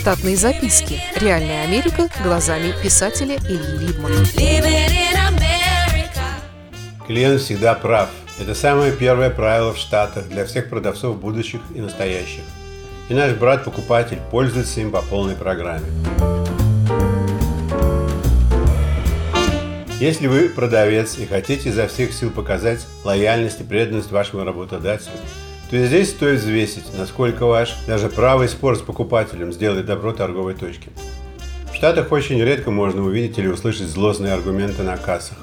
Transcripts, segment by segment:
Штатные записки. Реальная Америка глазами писателя Ильи Либмана. Клиент всегда прав. Это самое первое правило в Штатах для всех продавцов будущих и настоящих. И наш брат-покупатель пользуется им по полной программе. Если вы продавец и хотите изо всех сил показать лояльность и преданность вашему работодателю, то и здесь стоит взвесить, насколько ваш даже правый спор с покупателем сделает добро торговой точке. В Штатах очень редко можно увидеть или услышать злостные аргументы на кассах,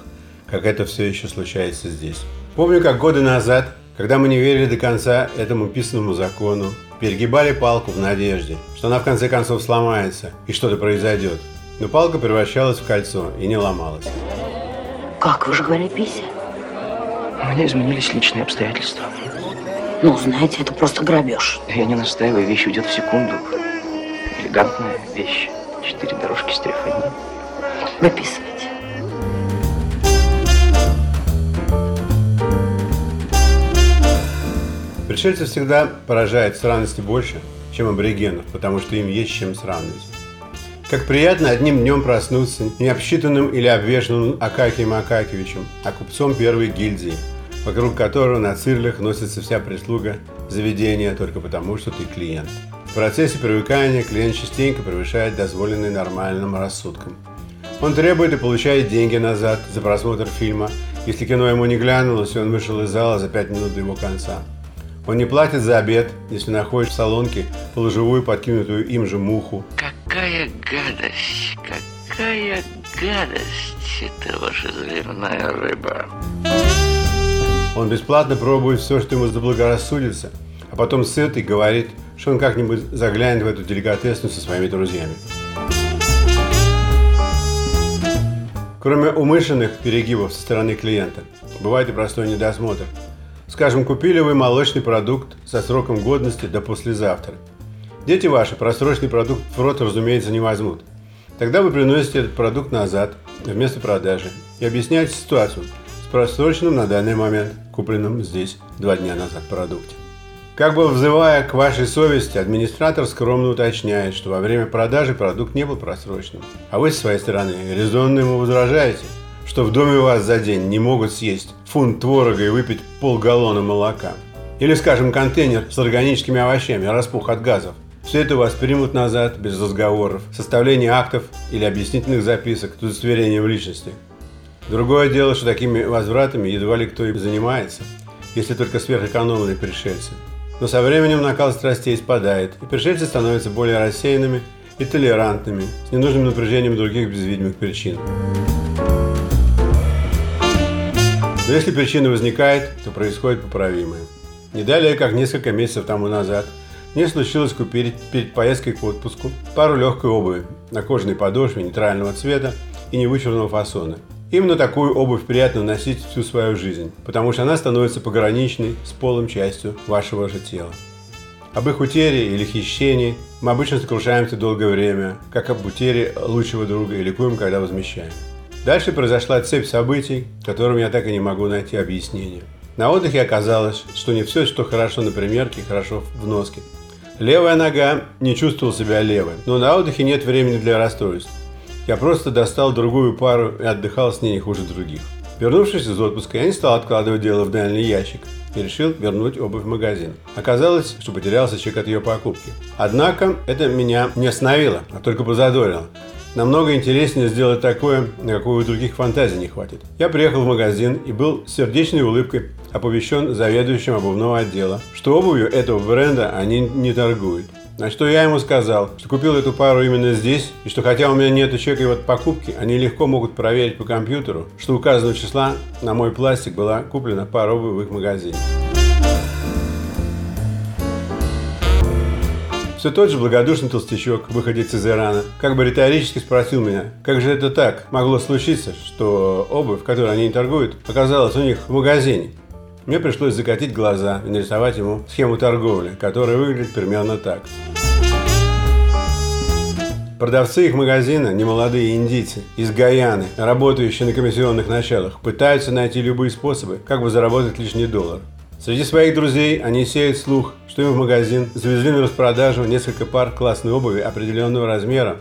как это все еще случается здесь. Помню, как годы назад, когда мы не верили до конца этому писанному закону, перегибали палку в надежде, что она в конце концов сломается и что-то произойдет. Но палка превращалась в кольцо и не ломалась. Как? Вы же говорили пися. У меня изменились личные обстоятельства. Ну, знаете, это просто грабеж. Я не настаиваю, вещь уйдет в секунду. Элегантная вещь. Четыре дорожки с трефани. Выписывайте. Пришельцы всегда поражает странности больше, чем аборигенов, потому что им есть чем сравнивать. Как приятно одним днем проснуться не обсчитанным или обвешанным Акакием Акакевичем, а купцом первой гильдии, вокруг которого на цирлях носится вся прислуга заведения только потому, что ты клиент. В процессе привыкания клиент частенько превышает дозволенный нормальным рассудком. Он требует и получает деньги назад за просмотр фильма, если кино ему не глянулось, и он вышел из зала за пять минут до его конца. Он не платит за обед, если находишь в салонке полуживую подкинутую им же муху. Какая гадость, какая гадость это ваша заливная рыба. Он бесплатно пробует все, что ему заблагорассудится, а потом сытый говорит, что он как-нибудь заглянет в эту деликатесную со своими друзьями. Кроме умышленных перегибов со стороны клиента, бывает и простой недосмотр – Скажем, купили вы молочный продукт со сроком годности до послезавтра. Дети ваши просроченный продукт в рот, разумеется, не возьмут. Тогда вы приносите этот продукт назад, вместо продажи, и объясняете ситуацию с просроченным на данный момент, купленным здесь два дня назад продукте. Как бы взывая к вашей совести, администратор скромно уточняет, что во время продажи продукт не был просроченным. А вы, с своей стороны, резонно ему возражаете – что в доме у вас за день не могут съесть фунт творога и выпить полгаллона молока. Или, скажем, контейнер с органическими овощами, распух от газов. Все это у вас примут назад, без разговоров, составления актов или объяснительных записок, удостоверения в личности. Другое дело, что такими возвратами едва ли кто и занимается, если только сверхэкономные пришельцы. Но со временем накал страстей спадает, и пришельцы становятся более рассеянными и толерантными, с ненужным напряжением других безвидимых причин. Но если причина возникает, то происходит поправимое. Не далее, как несколько месяцев тому назад, мне случилось купить перед поездкой к отпуску пару легкой обуви на кожаной подошве нейтрального цвета и невычурного фасона. Именно такую обувь приятно носить всю свою жизнь, потому что она становится пограничной с полом частью вашего же тела. Об их утере или хищении мы обычно сокрушаемся долгое время, как об утере лучшего друга и ликуем, когда возмещаем. Дальше произошла цепь событий, которым я так и не могу найти объяснение. На отдыхе оказалось, что не все, что хорошо на примерке, хорошо в носке. Левая нога не чувствовал себя левой, но на отдыхе нет времени для расстройств. Я просто достал другую пару и отдыхал с ней не хуже других. Вернувшись из отпуска, я не стал откладывать дело в дальний ящик и решил вернуть обувь в магазин. Оказалось, что потерялся чек от ее покупки. Однако это меня не остановило, а только позадорило. Намного интереснее сделать такое, на какое у других фантазий не хватит. Я приехал в магазин и был с сердечной улыбкой оповещен заведующим обувного отдела, что обувью этого бренда они не торгуют. На что я ему сказал, что купил эту пару именно здесь, и что хотя у меня нет чека от покупки, они легко могут проверить по компьютеру, что указанного числа на мой пластик была куплена пара обуви в их магазине. Все тот же благодушный толстячок, выходец из Ирана, как бы риторически спросил меня, как же это так могло случиться, что обувь, которой они не торгуют, оказалась у них в магазине. Мне пришлось закатить глаза и нарисовать ему схему торговли, которая выглядит примерно так. Продавцы их магазина, немолодые индийцы, из Гаяны, работающие на комиссионных началах, пытаются найти любые способы, как бы заработать лишний доллар. Среди своих друзей они сеют слух, что им в магазин завезли на распродажу несколько пар классной обуви определенного размера,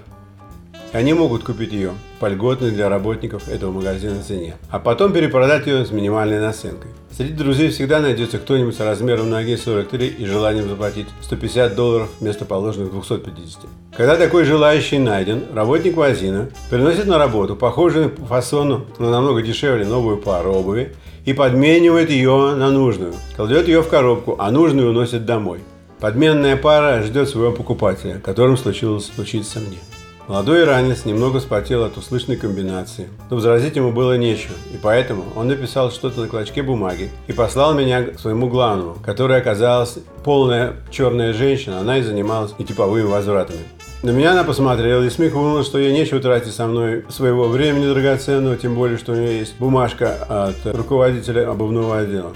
они могут купить ее по льготной для работников этого магазина цене, а потом перепродать ее с минимальной наценкой. Среди друзей всегда найдется кто-нибудь с размером ноги 43 и желанием заплатить 150 долларов вместо положенных 250. Когда такой желающий найден, работник магазина приносит на работу похожую по фасону, но намного дешевле новую пару обуви и подменивает ее на нужную, кладет ее в коробку, а нужную уносит домой. Подменная пара ждет своего покупателя, которым случилось случиться мне. Молодой иранец немного вспотел от услышанной комбинации, но возразить ему было нечего, и поэтому он написал что-то на клочке бумаги и послал меня к своему главному, которая оказалась полная черная женщина, она и занималась нетиповыми возвратами. На меня она посмотрела и смехнула, что ей нечего тратить со мной своего времени драгоценного, тем более, что у нее есть бумажка от руководителя обувного отдела.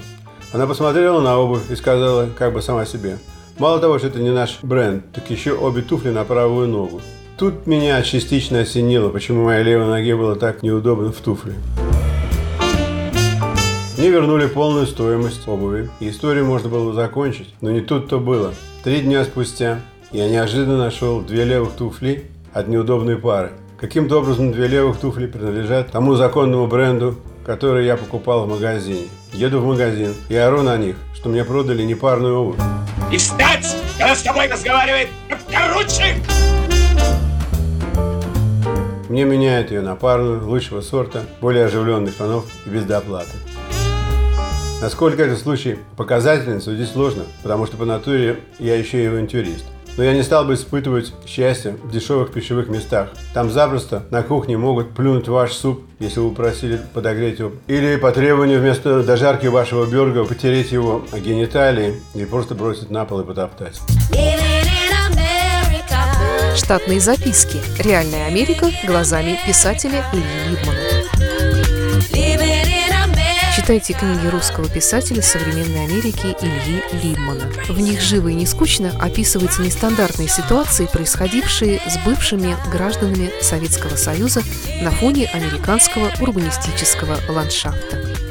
Она посмотрела на обувь и сказала как бы сама себе, мало того, что это не наш бренд, так еще обе туфли на правую ногу. Тут меня частично осенило, почему моей левой ноге было так неудобно в туфле. Мне вернули полную стоимость обуви, и историю можно было закончить, но не тут-то было. Три дня спустя я неожиданно нашел две левых туфли от неудобной пары. Каким-то образом две левых туфли принадлежат тому законному бренду, который я покупал в магазине. Еду в магазин и ору на них, что мне продали непарную обувь. И встать, когда с тобой разговаривает поручик! Мне меняют ее на парную, лучшего сорта, более оживленных тонов и без доплаты. Насколько этот случай показательный, судить сложно, потому что по натуре я еще и авантюрист. Но я не стал бы испытывать счастье в дешевых пищевых местах. Там запросто на кухне могут плюнуть ваш суп, если вы просили подогреть его. Или по требованию вместо дожарки вашего бюрга потереть его гениталии и просто бросить на пол и потоптать. Штатные записки. Реальная Америка глазами писателя Ильи Либмана. Читайте книги русского писателя современной Америки Ильи Либмана. В них живо и не скучно описываются нестандартные ситуации, происходившие с бывшими гражданами Советского Союза на фоне американского урбанистического ландшафта.